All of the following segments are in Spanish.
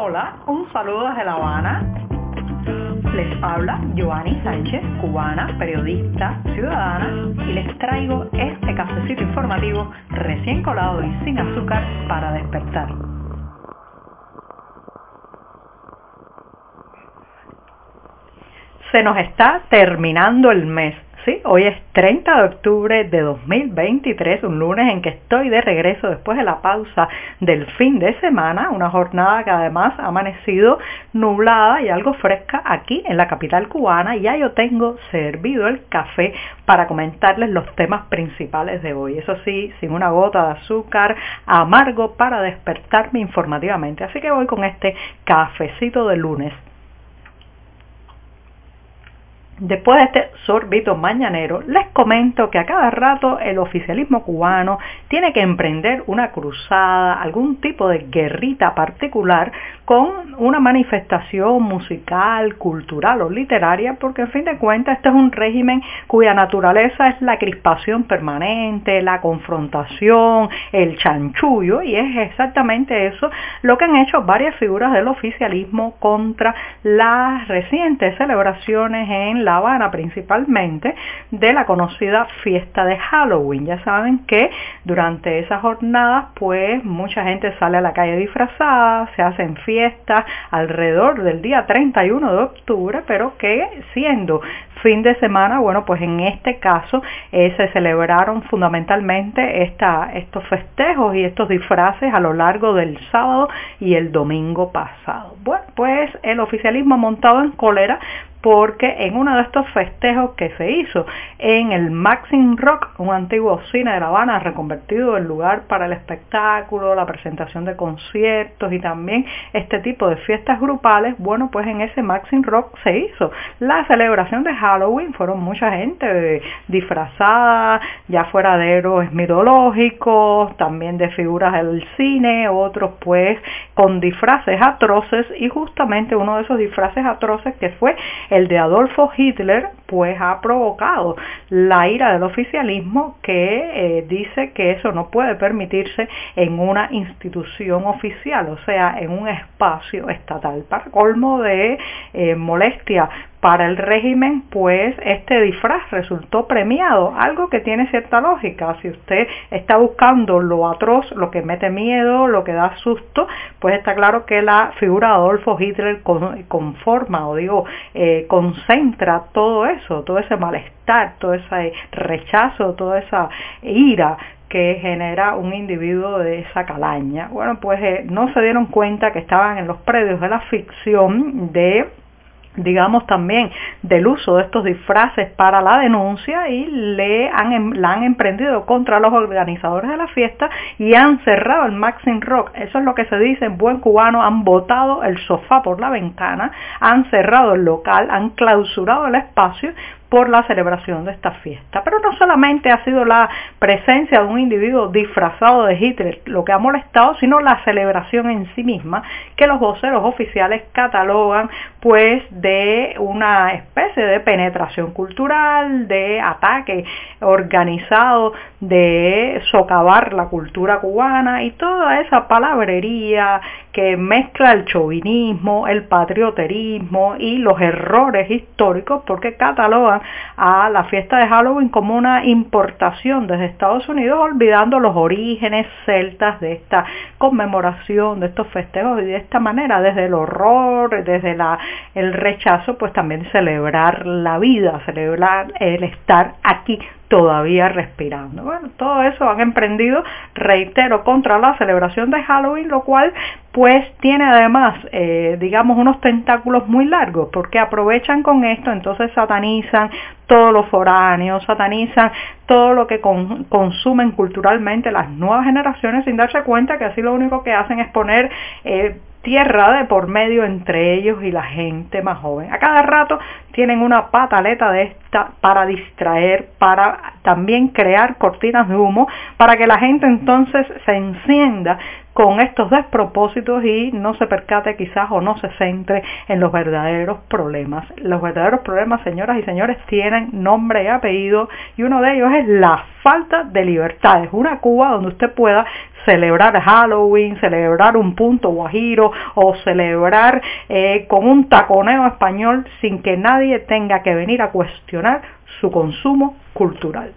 Hola, un saludo desde La Habana. Les habla Joanny Sánchez, cubana, periodista, ciudadana, y les traigo este cafecito informativo recién colado y sin azúcar para despertar. Se nos está terminando el mes hoy es 30 de octubre de 2023, un lunes en que estoy de regreso después de la pausa del fin de semana, una jornada que además ha amanecido nublada y algo fresca aquí en la capital cubana. Ya yo tengo servido el café para comentarles los temas principales de hoy. Eso sí, sin una gota de azúcar, amargo para despertarme informativamente. Así que voy con este cafecito de lunes. Después de este sorbito mañanero, les comento que a cada rato el oficialismo cubano tiene que emprender una cruzada, algún tipo de guerrita particular con una manifestación musical, cultural o literaria, porque en fin de cuentas este es un régimen cuya naturaleza es la crispación permanente, la confrontación, el chanchullo, y es exactamente eso lo que han hecho varias figuras del oficialismo contra las recientes celebraciones en la Habana principalmente de la conocida fiesta de Halloween. Ya saben que durante esas jornadas pues mucha gente sale a la calle disfrazada, se hacen fiestas alrededor del día 31 de octubre, pero que siendo fin de semana, bueno, pues en este caso eh, se celebraron fundamentalmente estos festejos y estos disfraces a lo largo del sábado y el domingo pasado. Bueno, pues el oficialismo montado en cólera porque en uno de estos festejos que se hizo en el Maxim Rock, un antiguo cine de La Habana reconvertido en lugar para el espectáculo, la presentación de conciertos y también este tipo de fiestas grupales, bueno, pues en ese Maxim Rock se hizo. La celebración de Halloween, fueron mucha gente disfrazada, ya fuera de héroes mitológicos, también de figuras del cine, otros pues con disfraces atroces y justamente uno de esos disfraces atroces que fue el de Adolfo Hitler, pues ha provocado la ira del oficialismo que eh, dice que eso no puede permitirse en una institución oficial, o sea, en un espacio estatal. Para colmo de eh, molestia para el régimen, pues este disfraz resultó premiado, algo que tiene cierta lógica. Si usted está buscando lo atroz, lo que mete miedo, lo que da susto, pues está claro que la figura de Adolfo Hitler conforma o digo, eh, concentra todo eso, todo ese malestar, todo ese rechazo, toda esa ira que genera un individuo de esa calaña. Bueno, pues eh, no se dieron cuenta que estaban en los predios de la ficción de digamos también del uso de estos disfraces para la denuncia y le han, em, la han emprendido contra los organizadores de la fiesta y han cerrado el Maxim Rock. Eso es lo que se dice en buen cubano, han botado el sofá por la ventana, han cerrado el local, han clausurado el espacio por la celebración de esta fiesta. Pero no solamente ha sido la presencia de un individuo disfrazado de Hitler lo que ha molestado, sino la celebración en sí misma, que los voceros oficiales catalogan pues de una especie de penetración cultural, de ataque organizado, de socavar la cultura cubana y toda esa palabrería que mezcla el chauvinismo, el patrioterismo y los errores históricos porque catalogan a la fiesta de Halloween como una importación desde Estados Unidos olvidando los orígenes celtas de esta conmemoración, de estos festejos y de esta manera desde el horror, desde la, el rechazo, pues también celebrar la vida, celebrar el estar aquí todavía respirando. Bueno, todo eso han emprendido, reitero, contra la celebración de Halloween, lo cual pues tiene además, eh, digamos, unos tentáculos muy largos, porque aprovechan con esto, entonces satanizan todos los foráneos, satanizan todo lo que consumen culturalmente las nuevas generaciones sin darse cuenta que así lo único que hacen es poner eh, tierra de por medio entre ellos y la gente más joven. A cada rato tienen una pataleta de esta para distraer, para también crear cortinas de humo, para que la gente entonces se encienda con estos despropósitos y no se percate quizás o no se centre en los verdaderos problemas. Los verdaderos problemas, señoras y señores, tienen nombre y apellido y uno de ellos es la falta de libertades. Una Cuba donde usted pueda celebrar Halloween, celebrar un punto guajiro o celebrar eh, con un taconeo español sin que nadie tenga que venir a cuestionar su consumo cultural.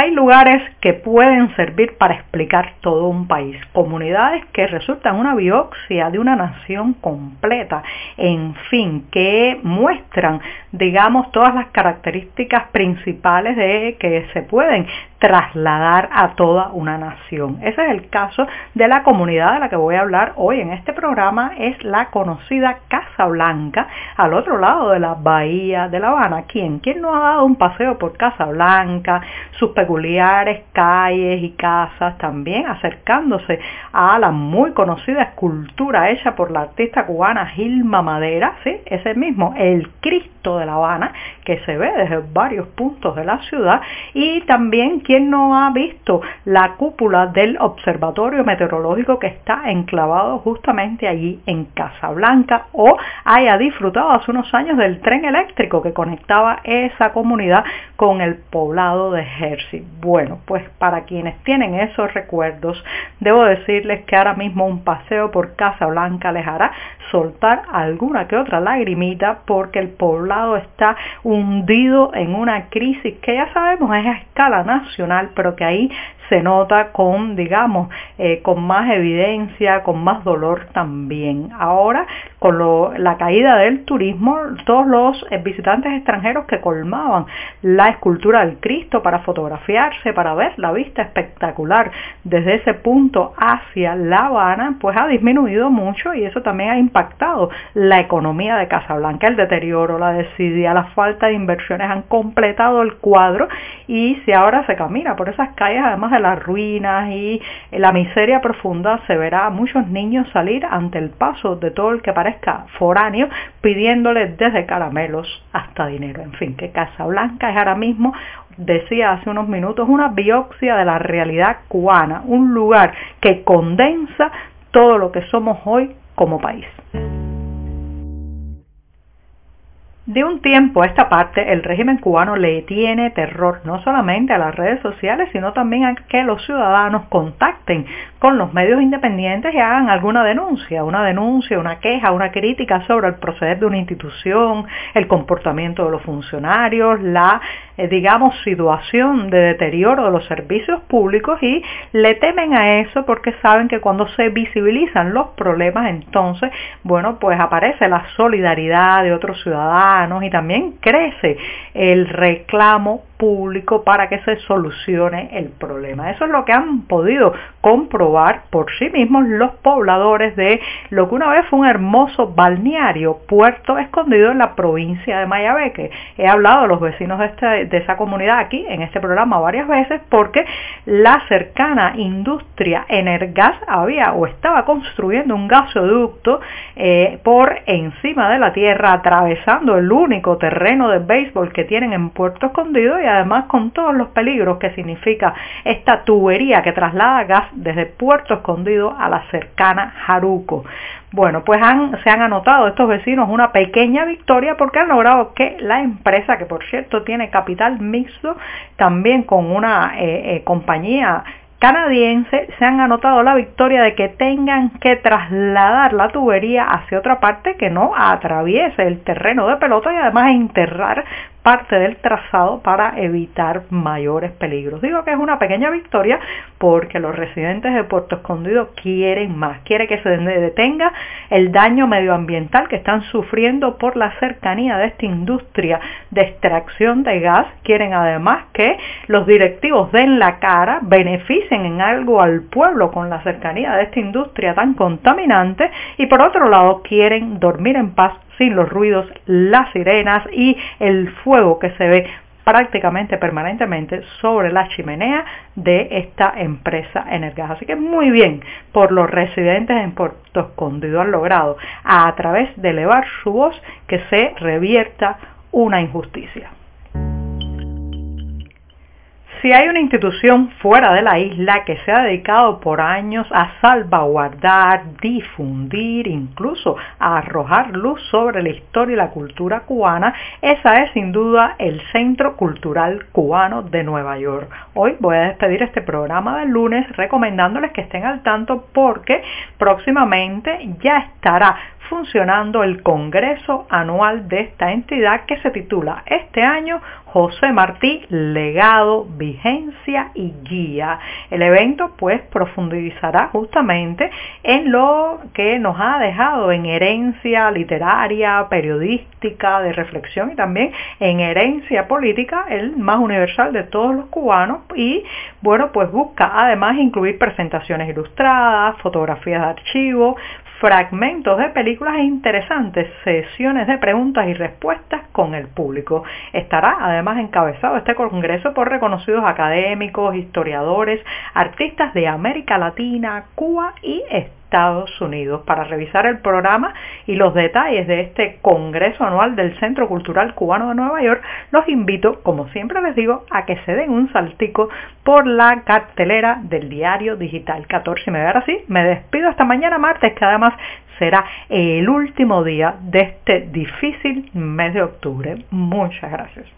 Hay lugares que pueden servir para explicar todo un país, comunidades que resultan una biopsia de una nación completa, en fin, que muestran, digamos, todas las características principales de que se pueden trasladar a toda una nación. Ese es el caso de la comunidad de la que voy a hablar hoy en este programa, es la conocida Casa Blanca, al otro lado de la bahía de La Habana. ¿Quién? ¿Quién no ha dado un paseo por Casa Blanca, sus peculiares calles y casas, también acercándose a la muy conocida escultura hecha por la artista cubana Gilma Madera, ¿sí? ese mismo, el Cristo de La Habana, que se ve desde varios puntos de la ciudad, y también ¿Quién no ha visto la cúpula del observatorio meteorológico que está enclavado justamente allí en Casablanca o haya disfrutado hace unos años del tren eléctrico que conectaba esa comunidad con el poblado de Jersey? Bueno, pues para quienes tienen esos recuerdos, debo decirles que ahora mismo un paseo por Casablanca les hará soltar alguna que otra lagrimita porque el poblado está hundido en una crisis que ya sabemos es a escala nacional pero que ahí se nota con, digamos, eh, con más evidencia, con más dolor también. Ahora, con la caída del turismo, todos los eh, visitantes extranjeros que colmaban la escultura del Cristo para fotografiarse, para ver la vista espectacular desde ese punto hacia La Habana, pues ha disminuido mucho y eso también ha impactado la economía de Casablanca. El deterioro, la desidia, la falta de inversiones han completado el cuadro y si ahora se camina por esas calles, además de las ruinas y la miseria profunda, se verá a muchos niños salir ante el paso de todo el que parezca foráneo, pidiéndole desde caramelos hasta dinero. En fin, que Casablanca es ahora mismo decía hace unos minutos, una biopsia de la realidad cubana, un lugar que condensa todo lo que somos hoy como país. De un tiempo a esta parte, el régimen cubano le tiene terror no solamente a las redes sociales, sino también a que los ciudadanos contacten con los medios independientes y hagan alguna denuncia, una denuncia, una queja, una crítica sobre el proceder de una institución, el comportamiento de los funcionarios, la, digamos, situación de deterioro de los servicios públicos y le temen a eso porque saben que cuando se visibilizan los problemas, entonces, bueno, pues aparece la solidaridad de otros ciudadanos, y también crece el reclamo público para que se solucione el problema. Eso es lo que han podido comprobar por sí mismos los pobladores de lo que una vez fue un hermoso balneario, puerto escondido en la provincia de Mayabeque. He hablado de los vecinos de, este, de esa comunidad aquí en este programa varias veces porque la cercana industria Energas había o estaba construyendo un gasoducto eh, por encima de la tierra atravesando el único terreno de béisbol que tienen en Puerto Escondido y además con todos los peligros que significa esta tubería que traslada gas desde Puerto Escondido a la cercana Jaruco. Bueno, pues se han anotado estos vecinos una pequeña victoria porque han logrado que la empresa, que por cierto tiene capital mixto, también con una eh, eh, compañía canadiense se han anotado la victoria de que tengan que trasladar la tubería hacia otra parte que no atraviese el terreno de pelota y además enterrar parte del trazado para evitar mayores peligros. Digo que es una pequeña victoria porque los residentes de Puerto Escondido quieren más, quiere que se detenga el daño medioambiental que están sufriendo por la cercanía de esta industria de extracción de gas, quieren además que los directivos den la cara, beneficien en algo al pueblo con la cercanía de esta industria tan contaminante y por otro lado quieren dormir en paz sin los ruidos, las sirenas y el fuego que se ve prácticamente permanentemente sobre la chimenea de esta empresa Energas. Así que muy bien por los residentes en Puerto Escondido han logrado a través de elevar su voz que se revierta una injusticia. Si hay una institución fuera de la isla que se ha dedicado por años a salvaguardar, difundir, incluso a arrojar luz sobre la historia y la cultura cubana, esa es sin duda el Centro Cultural Cubano de Nueva York. Hoy voy a despedir este programa del lunes recomendándoles que estén al tanto porque próximamente ya estará funcionando el Congreso Anual de esta entidad que se titula este año José Martí, legado, vigencia y guía. El evento pues profundizará justamente en lo que nos ha dejado en herencia literaria, periodística, de reflexión y también en herencia política, el más universal de todos los cubanos y bueno pues busca además incluir presentaciones ilustradas, fotografías de archivo, fragmentos de películas interesantes, sesiones de preguntas y respuestas con el público. Estará además encabezado este congreso por reconocidos académicos, historiadores, artistas de América Latina, Cuba y Estados Unidos. Para revisar el programa y los detalles de este Congreso Anual del Centro Cultural Cubano de Nueva York, los invito, como siempre les digo, a que se den un saltico por la cartelera del diario digital 14 y me Ahora sí, me despido hasta mañana martes, que además será el último día de este difícil mes de octubre. Muchas gracias.